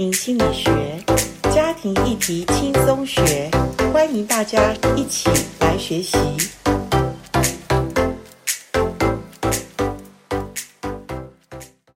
心理学，家庭议题轻松学，欢迎大家一起来学习。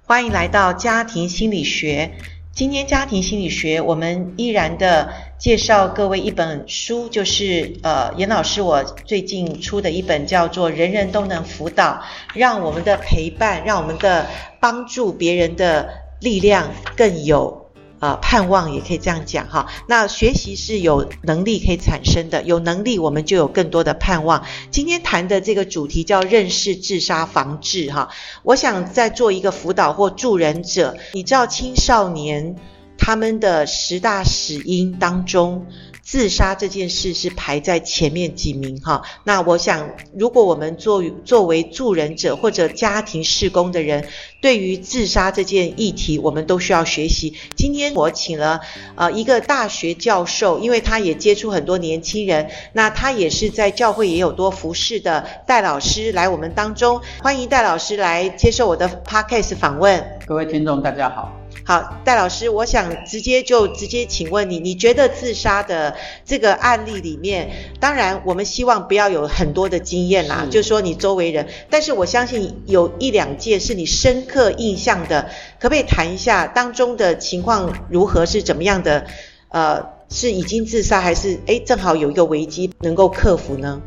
欢迎来到家庭心理学。今天家庭心理学，我们依然的介绍各位一本书，就是呃严老师我最近出的一本，叫做《人人都能辅导》，让我们的陪伴，让我们的帮助别人的。力量更有呃盼望，也可以这样讲哈。那学习是有能力可以产生的，有能力我们就有更多的盼望。今天谈的这个主题叫认识自杀防治哈。我想在做一个辅导或助人者，你知道青少年他们的十大死因当中。自杀这件事是排在前面几名哈，那我想，如果我们作作为助人者或者家庭事工的人，对于自杀这件议题，我们都需要学习。今天我请了呃一个大学教授，因为他也接触很多年轻人，那他也是在教会也有多服侍的戴老师来我们当中，欢迎戴老师来接受我的 Podcast 访问。各位听众，大家好。好，戴老师，我想直接就直接请问你，你觉得自杀的这个案例里面，当然我们希望不要有很多的经验啦，是就是说你周围人，但是我相信有一两件是你深刻印象的，可不可以谈一下当中的情况如何，是怎么样的？呃，是已经自杀，还是诶正好有一个危机能够克服呢？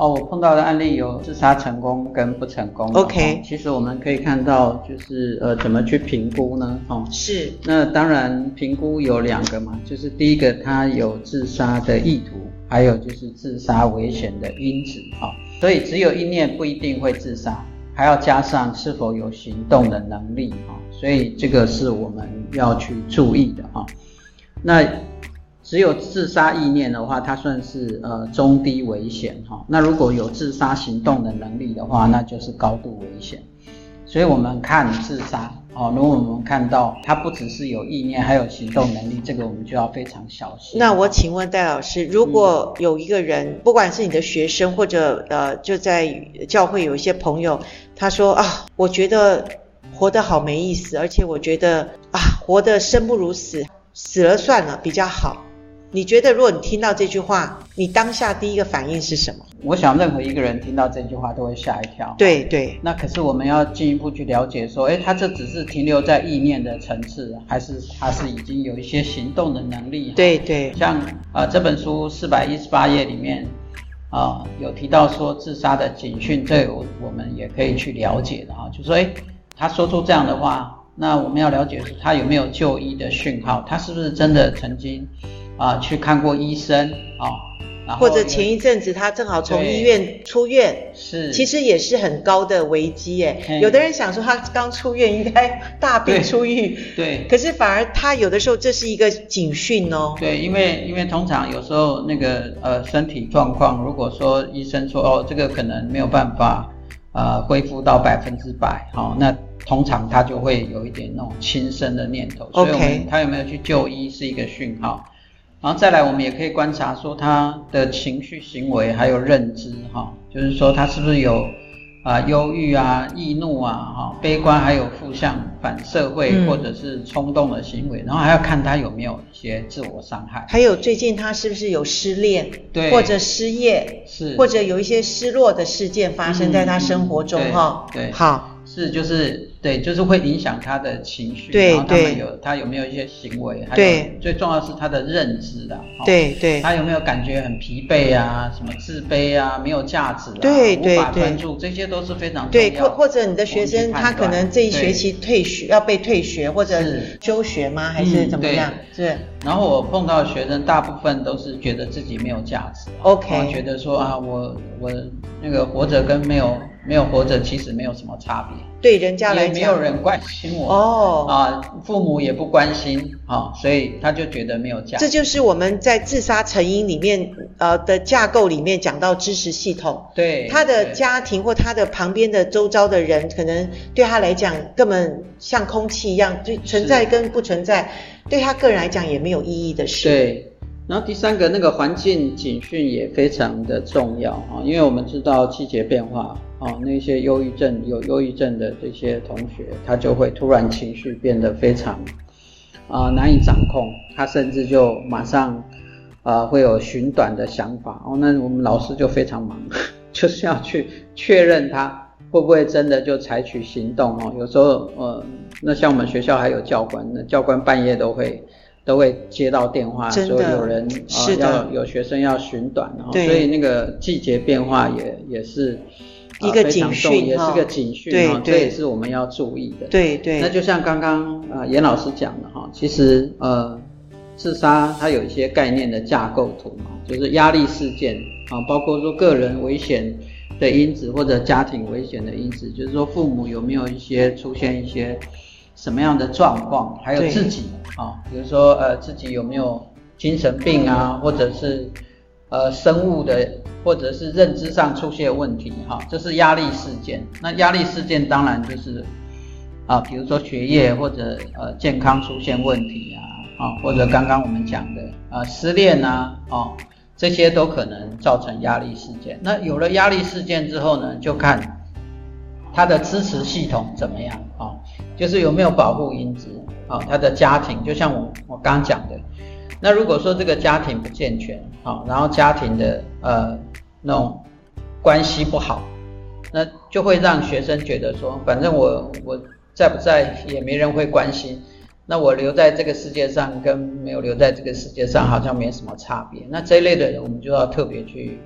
哦，我碰到的案例有自杀成功跟不成功。OK，其实我们可以看到，就是呃，怎么去评估呢？哦，是。那当然，评估有两个嘛，就是第一个，他有自杀的意图，还有就是自杀危险的因子。哈、哦，所以只有意念不一定会自杀，还要加上是否有行动的能力。哈、哦，所以这个是我们要去注意的。哈、哦，那。只有自杀意念的话，它算是呃中低危险哈。那如果有自杀行动的能力的话，那就是高度危险。所以我们看自杀哦，如果我们看到它不只是有意念，还有行动能力，这个我们就要非常小心。那我请问戴老师，如果有一个人，不管是你的学生或者呃就在教会有一些朋友，他说啊，我觉得活得好没意思，而且我觉得啊，活得生不如死，死了算了比较好。你觉得，如果你听到这句话，你当下第一个反应是什么？我想，任何一个人听到这句话都会吓一跳。对对。那可是我们要进一步去了解，说，诶，他这只是停留在意念的层次，还是他是已经有一些行动的能力？对对。像啊、呃，这本书四百一十八页里面啊、呃，有提到说自杀的警讯，这我我们也可以去了解的啊，就说，诶，他说出这样的话，那我们要了解是他有没有就医的讯号，他是不是真的曾经。啊，去看过医生啊，或者前一阵子他正好从医院出院，是，其实也是很高的危机耶。有的人想说他刚出院应该大病初愈，对，可是反而他有的时候这是一个警讯哦。对，因为因为通常有时候那个呃身体状况，如果说医生说哦这个可能没有办法呃恢复到百分之百，好，那通常他就会有一点那种轻生的念头。所以我们 OK，他有没有去就医是一个讯号。然后再来，我们也可以观察说他的情绪、行为还有认知，哈，就是说他是不是有啊忧郁啊、易怒啊、哈悲观，还有负向反社会或者是冲动的行为。然后还要看他有没有一些自我伤害。还有最近他是不是有失恋，对，或者失业，是，或者有一些失落的事件发生在他生活中，哈、嗯，对，好，是就是。对，就是会影响他的情绪，对，然后他们有他有没有一些行为，还有最重要是他的认知的，对对，他有没有感觉很疲惫啊，什么自卑啊，没有价值啊，对对对，无法专注，这些都是非常重要。对，或或者你的学生他可能这一学期退学，要被退学或者休学吗？还是怎么样？是。然后我碰到的学生大部分都是觉得自己没有价值，OK，觉得说啊，我我那个活着跟没有。没有活着，其实没有什么差别。对人家来讲，也没有人关心我哦啊，父母也不关心啊，所以他就觉得没有价值。这就是我们在自杀成因里面呃的架构里面讲到支持系统。对，他的家庭或他的旁边的周遭的人，可能对他来讲根本像空气一样，就存在跟不存在，对他个人来讲也没有意义的事。对。然后第三个那个环境警讯也非常的重要啊，因为我们知道季节变化啊，那些忧郁症有忧郁症的这些同学，他就会突然情绪变得非常啊、呃、难以掌控，他甚至就马上呃会有寻短的想法哦，那我们老师就非常忙，就是要去确认他会不会真的就采取行动哦。有时候呃，那像我们学校还有教官，那教官半夜都会都会接到电话，说有人呃要有学生要寻短，然后所以那个季节变化也也是。一个警讯，也是个警讯，对，这也是我们要注意的。对对。那就像刚刚呃严老师讲的哈，其实呃自杀它有一些概念的架构图嘛，就是压力事件啊，包括说个人危险的因子或者家庭危险的因子，就是说父母有没有一些出现一些什么样的状况，还有自己啊，比如说呃自己有没有精神病啊，或者是。呃，生物的或者是认知上出现问题，哈，这是压力事件。那压力事件当然就是啊，比如说学业或者呃健康出现问题啊，啊，或者刚刚我们讲的啊失恋啊，哦，这些都可能造成压力事件。那有了压力事件之后呢，就看他的支持系统怎么样啊，就是有没有保护因子啊，他的家庭，就像我我刚讲的。那如果说这个家庭不健全，好，然后家庭的呃那种关系不好，那就会让学生觉得说，反正我我在不在也没人会关心，那我留在这个世界上跟没有留在这个世界上好像没什么差别。那这一类的人，我们就要特别去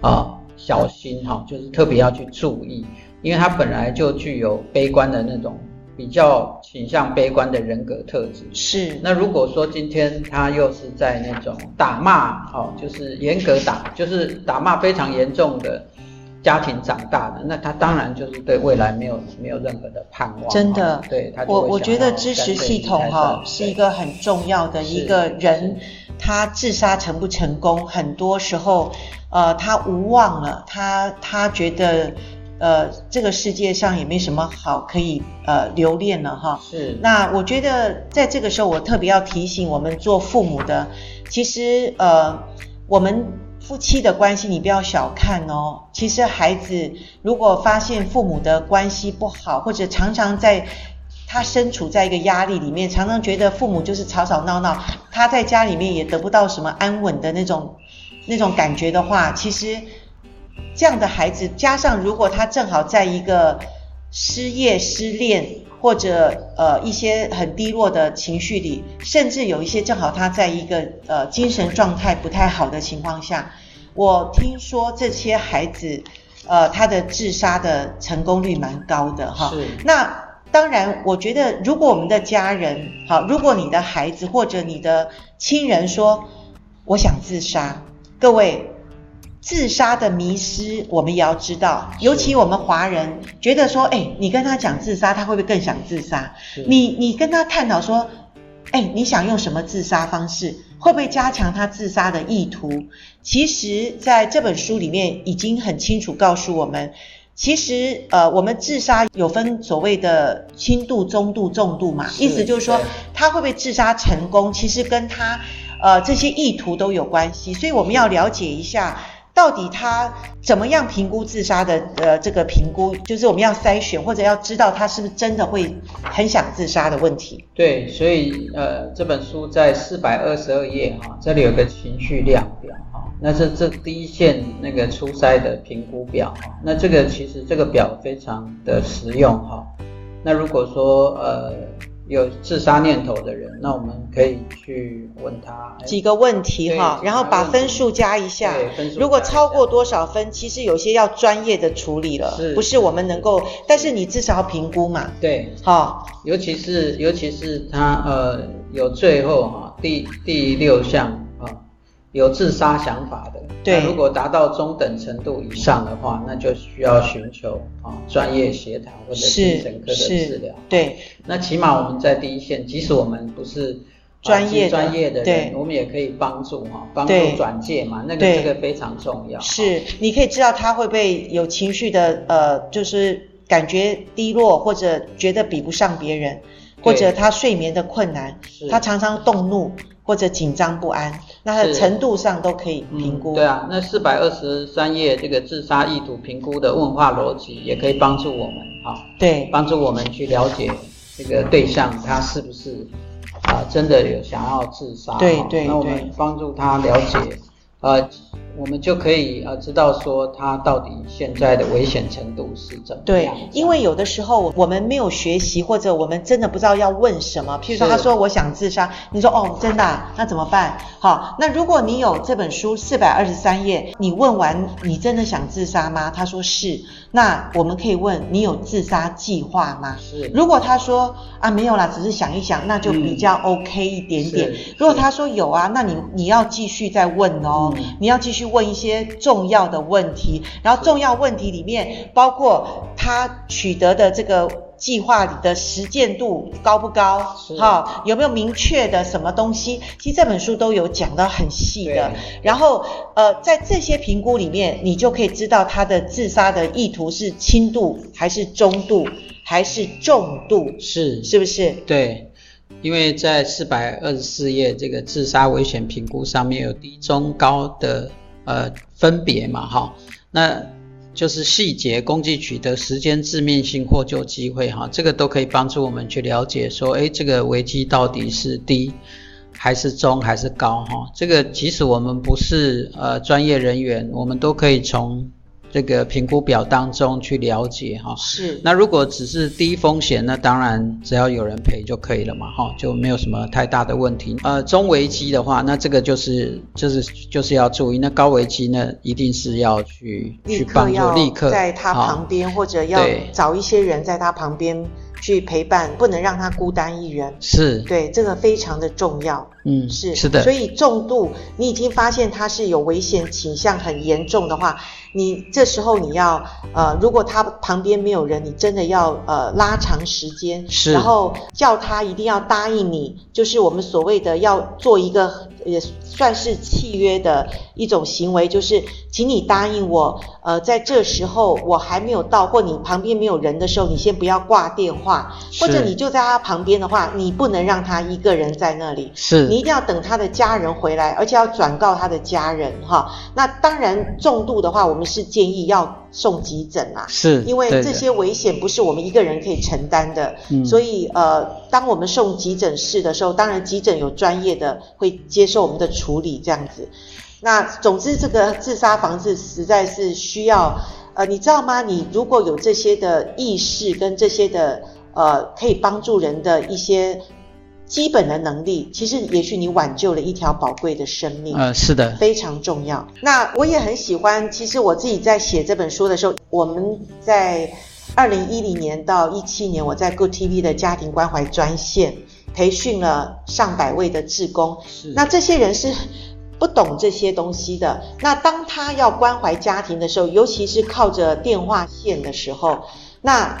啊小心哈，就是特别要去注意，因为他本来就具有悲观的那种。比较倾向悲观的人格特质是。那如果说今天他又是在那种打骂哦，就是严格打，就是打骂非常严重的家庭长大的，那他当然就是对未来没有没有任何的盼望。真的，对他我我觉得支持系统哈是一个很重要的一个人，他自杀成不成功，很多时候呃他无望了，他他觉得。呃，这个世界上也没什么好可以呃留恋了哈。是。那我觉得在这个时候，我特别要提醒我们做父母的，其实呃，我们夫妻的关系你不要小看哦。其实孩子如果发现父母的关系不好，或者常常在他身处在一个压力里面，常常觉得父母就是吵吵闹闹，他在家里面也得不到什么安稳的那种那种感觉的话，其实。这样的孩子，加上如果他正好在一个失业、失恋，或者呃一些很低落的情绪里，甚至有一些正好他在一个呃精神状态不太好的情况下，我听说这些孩子呃他的自杀的成功率蛮高的哈。是。那当然，我觉得如果我们的家人好，如果你的孩子或者你的亲人说我想自杀，各位。自杀的迷失，我们也要知道。尤其我们华人觉得说，哎，你跟他讲自杀，他会不会更想自杀？你你跟他探讨说，哎，你想用什么自杀方式？会不会加强他自杀的意图？其实，在这本书里面已经很清楚告诉我们，其实呃，我们自杀有分所谓的轻度、中度、重度嘛。意思就是说，他会不会自杀成功，其实跟他呃这些意图都有关系。所以我们要了解一下。到底他怎么样评估自杀的？呃，这个评估就是我们要筛选，或者要知道他是不是真的会很想自杀的问题。对，所以呃，这本书在四百二十二页哈，这里有个情绪量表哈，那是这第一线那个初筛的评估表哈，那这个其实这个表非常的实用哈。那如果说呃。有自杀念头的人，那我们可以去问他几个问题哈，然后把分数加一下。对，分数。如果超过多少分，其实有些要专业的处理了，是不是我们能够？但是你至少要评估嘛。对，好，尤其是尤其是他呃有最后哈第第六项。有自杀想法的，对，那如果达到中等程度以上的话，那就需要寻求啊专业协谈或者精神科的治疗。对，那起码我们在第一线，即使我们不是专业专业的人，我们也可以帮助哈，帮助转介嘛，那个这个非常重要。是，你可以知道他会不会有情绪的呃，就是感觉低落，或者觉得比不上别人，或者他睡眠的困难，他常常动怒。或者紧张不安，那它的程度上都可以评估。嗯、对啊，那四百二十三页这个自杀意图评估的问话逻辑，也可以帮助我们啊，对，帮助我们去了解这个对象他是不是啊、呃，真的有想要自杀，对对对，那我们帮助他了解，呃。我们就可以呃知道说他到底现在的危险程度是怎么样。对，因为有的时候我们没有学习，或者我们真的不知道要问什么。譬如说，他说我想自杀，你说哦，真的啊，那怎么办？好，那如果你有这本书四百二十三页，你问完你真的想自杀吗？他说是，那我们可以问你有自杀计划吗？是。如果他说啊没有啦，只是想一想，那就比较 OK 一点点。嗯，如果他说有啊，那你你要继续再问哦，嗯，你要继续。问一些重要的问题，然后重要问题里面包括他取得的这个计划里的实践度高不高？哈，有没有明确的什么东西？其实这本书都有讲得很细的。然后呃，在这些评估里面，你就可以知道他的自杀的意图是轻度还是中度还是重度？是是不是？对。因为在四百二十四页这个自杀危险评估上面有低、中、高的。呃，分别嘛，哈，那就是细节、攻击取得时间、致命性、获救机会，哈，这个都可以帮助我们去了解说，诶，这个危机到底是低还是中还是高，哈，这个即使我们不是呃专业人员，我们都可以从。这个评估表当中去了解哈，是。那如果只是低风险，那当然只要有人陪就可以了嘛，哈，就没有什么太大的问题。呃，中危机的话，那这个就是就是就是要注意。那高危机呢，一定是要去去帮助，立刻在他旁边，或者要找一些人在他旁边去陪伴，不能让他孤单一人。是，对，这个非常的重要。嗯，是是的。所以重度，你已经发现他是有危险倾向很严重的话。你这时候你要呃，如果他旁边没有人，你真的要呃拉长时间，是，然后叫他一定要答应你，就是我们所谓的要做一个也算是契约的一种行为，就是请你答应我，呃，在这时候我还没有到，或你旁边没有人的时候，你先不要挂电话，或者你就在他旁边的话，你不能让他一个人在那里，是，你一定要等他的家人回来，而且要转告他的家人哈。那当然重度的话，我们。是建议要送急诊啊，是因为这些危险不是我们一个人可以承担的，所以呃，当我们送急诊室的时候，当然急诊有专业的会接受我们的处理这样子。那总之，这个自杀防治实在是需要呃，你知道吗？你如果有这些的意识跟这些的呃，可以帮助人的一些。基本的能力，其实也许你挽救了一条宝贵的生命。呃，是的，非常重要。那我也很喜欢，其实我自己在写这本书的时候，我们在二零一零年到一七年，我在 Good TV 的家庭关怀专线培训了上百位的志工。是。那这些人是不懂这些东西的。那当他要关怀家庭的时候，尤其是靠着电话线的时候，那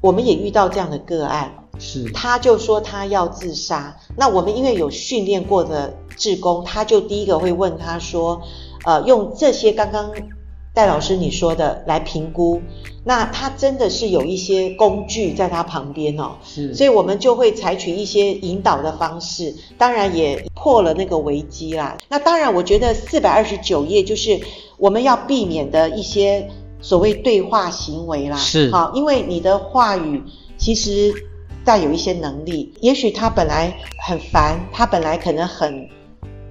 我们也遇到这样的个案。是，他就说他要自杀。那我们因为有训练过的志工，他就第一个会问他说，呃，用这些刚刚戴老师你说的来评估。那他真的是有一些工具在他旁边哦，是，所以我们就会采取一些引导的方式，当然也破了那个危机啦。那当然，我觉得四百二十九页就是我们要避免的一些所谓对话行为啦。是，好，因为你的话语其实。带有一些能力，也许他本来很烦，他本来可能很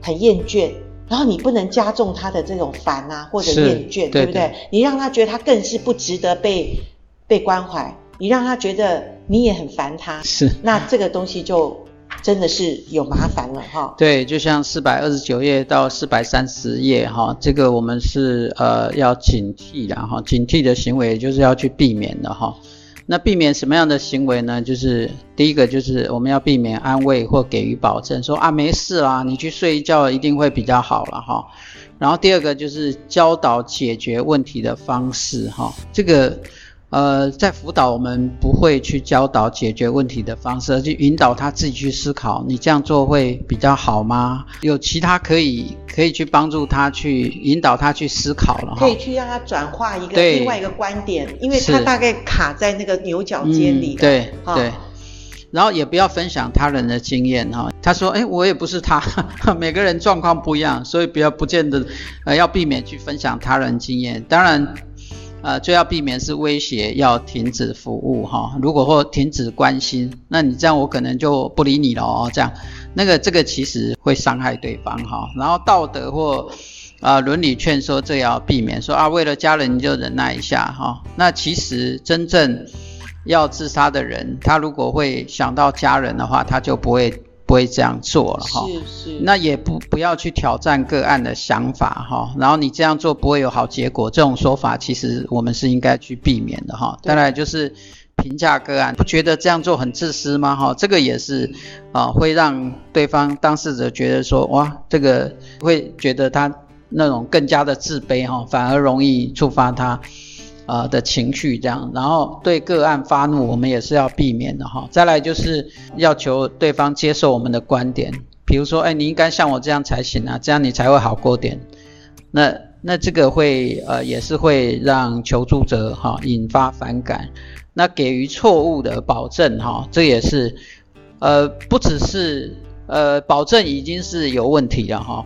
很厌倦，然后你不能加重他的这种烦啊或者厌倦，对不对？你让他觉得他更是不值得被被关怀，你让他觉得你也很烦他，是，那这个东西就真的是有麻烦了哈。对，就像四百二十九页到四百三十页哈，这个我们是呃要警惕的哈，警惕的行为就是要去避免的哈。那避免什么样的行为呢？就是第一个，就是我们要避免安慰或给予保证，说啊没事啦，你去睡一觉一定会比较好了哈。然后第二个就是教导解决问题的方式哈，这个。呃，在辅导我们不会去教导解决问题的方式，而去引导他自己去思考。你这样做会比较好吗？有其他可以可以去帮助他去引导他去思考了。可以去让他转化一个另外一个观点，因为他大概卡在那个牛角尖里。嗯、对对。然后也不要分享他人的经验哈。他说：“哎，我也不是他，每个人状况不一样，所以不要不见得呃要避免去分享他人经验。当然。”呃，最要避免是威胁要停止服务哈。如果或停止关心，那你这样我可能就不理你了哦。这样，那个这个其实会伤害对方哈。然后道德或啊伦理劝说，这要避免说啊，为了家人你就忍耐一下哈。那其实真正要自杀的人，他如果会想到家人的话，他就不会。不会这样做了哈，是是，那也不不要去挑战个案的想法哈，然后你这样做不会有好结果，这种说法其实我们是应该去避免的哈。当然就是评价个案，不觉得这样做很自私吗哈？这个也是啊，会让对方当事者觉得说哇，这个会觉得他那种更加的自卑哈，反而容易触发他。呃的情绪这样，然后对个案发怒，我们也是要避免的哈。再来就是要求对方接受我们的观点，比如说，哎，你应该像我这样才行啊，这样你才会好过点。那那这个会呃也是会让求助者哈引发反感。那给予错误的保证哈，这也是呃不只是呃保证已经是有问题了哈。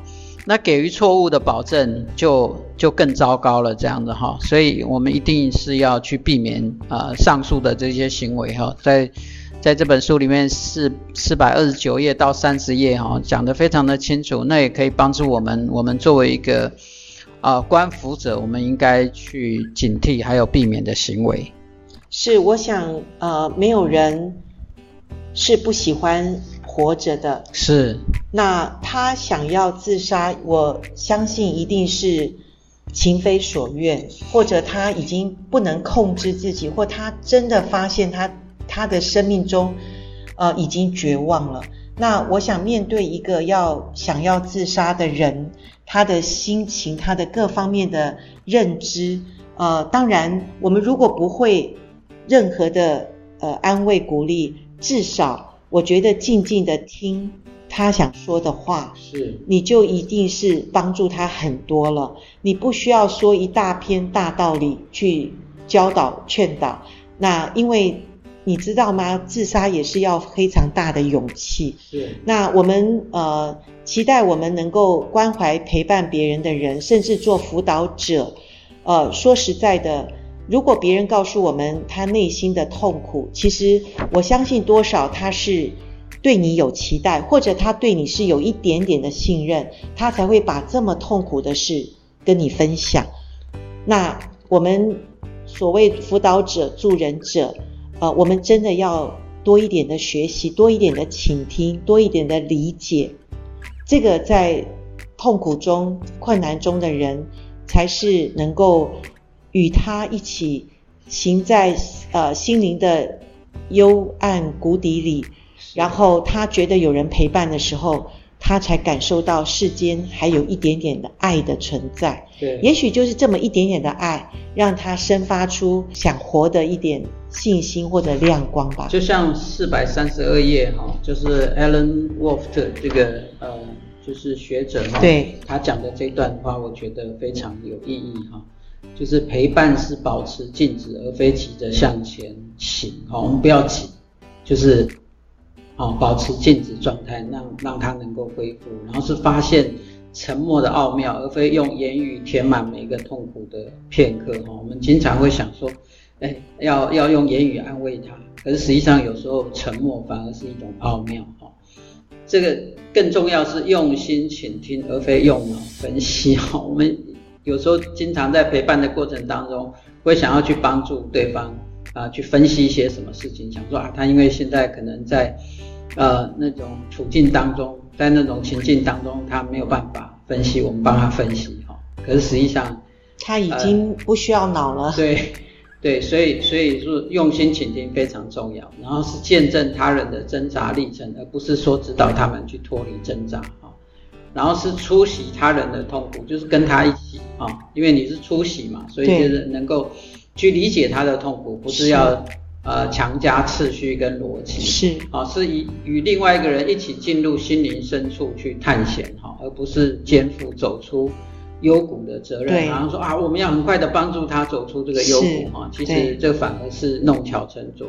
那给予错误的保证就就更糟糕了，这样子哈，所以我们一定是要去避免、呃、上述的这些行为哈，在在这本书里面四四百二十九页到三十页哈，讲得非常的清楚，那也可以帮助我们，我们作为一个啊、呃、观辅者，我们应该去警惕还有避免的行为。是，我想呃没有人是不喜欢活着的，是。那他想要自杀，我相信一定是情非所愿，或者他已经不能控制自己，或他真的发现他他的生命中，呃，已经绝望了。那我想面对一个要想要自杀的人，他的心情，他的各方面的认知，呃，当然我们如果不会任何的呃安慰鼓励，至少我觉得静静的听。他想说的话，是你就一定是帮助他很多了。你不需要说一大篇大道理去教导劝导。那因为你知道吗？自杀也是要非常大的勇气。是。那我们呃期待我们能够关怀陪伴别人的人，甚至做辅导者。呃，说实在的，如果别人告诉我们他内心的痛苦，其实我相信多少他是。对你有期待，或者他对你是有一点点的信任，他才会把这么痛苦的事跟你分享。那我们所谓辅导者、助人者，呃，我们真的要多一点的学习，多一点的倾听，多一点的理解。这个在痛苦中、困难中的人，才是能够与他一起行在呃心灵的幽暗谷底里。然后他觉得有人陪伴的时候，他才感受到世间还有一点点的爱的存在。对，也许就是这么一点点的爱，让他生发出想活的一点信心或者亮光吧。就像四百三十二页哈，就是 Alan Wolf 这个呃，就是学者哈，对，他讲的这段话，我觉得非常有意义哈。就是陪伴是保持静止，而非急着向前行。好，我们不要急，就是。哦，保持静止状态，让让他能够恢复，然后是发现沉默的奥妙，而非用言语填满每一个痛苦的片刻。哈，我们经常会想说，哎，要要用言语安慰他，可是实际上有时候沉默反而是一种奥妙。哈，这个更重要是用心倾听，而非用脑分析。哈，我们有时候经常在陪伴的过程当中，会想要去帮助对方啊，去分析一些什么事情，想说啊，他因为现在可能在。呃，那种处境当中，在那种情境当中，他没有办法分析，我们帮他分析哈。可是实际上，他已经不需要脑了。呃、对，对，所以所以说用心倾听非常重要，然后是见证他人的挣扎历程，而不是说指导他们去脱离挣扎哈。然后是出席他人的痛苦，就是跟他一起啊，因为你是出席嘛，所以就是能够去理解他的痛苦，不是要。呃，强加次序跟逻辑。是。啊，是以与另外一个人一起进入心灵深处去探险哈，而不是肩负走出幽谷的责任。然后说啊，我们要很快的帮助他走出这个幽谷哈，其实这反而是弄巧成拙，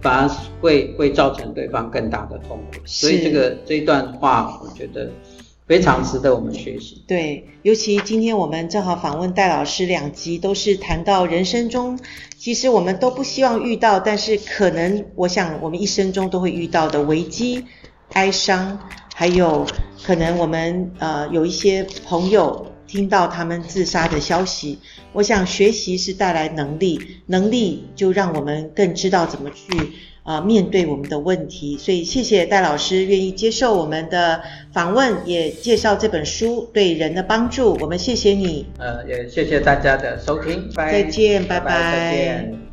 反而会会造成对方更大的痛苦。所以这个这一段话，我觉得非常值得我们学习。对，尤其今天我们正好访问戴老师两集，都是谈到人生中，其实我们都不希望遇到，但是可能我想我们一生中都会遇到的危机、哀伤，还有可能我们呃有一些朋友听到他们自杀的消息。我想学习是带来能力，能力就让我们更知道怎么去。啊、呃，面对我们的问题，所以谢谢戴老师愿意接受我们的访问，也介绍这本书对人的帮助。我们谢谢你。呃，也谢谢大家的收听，拜再见，拜拜。拜拜，再见。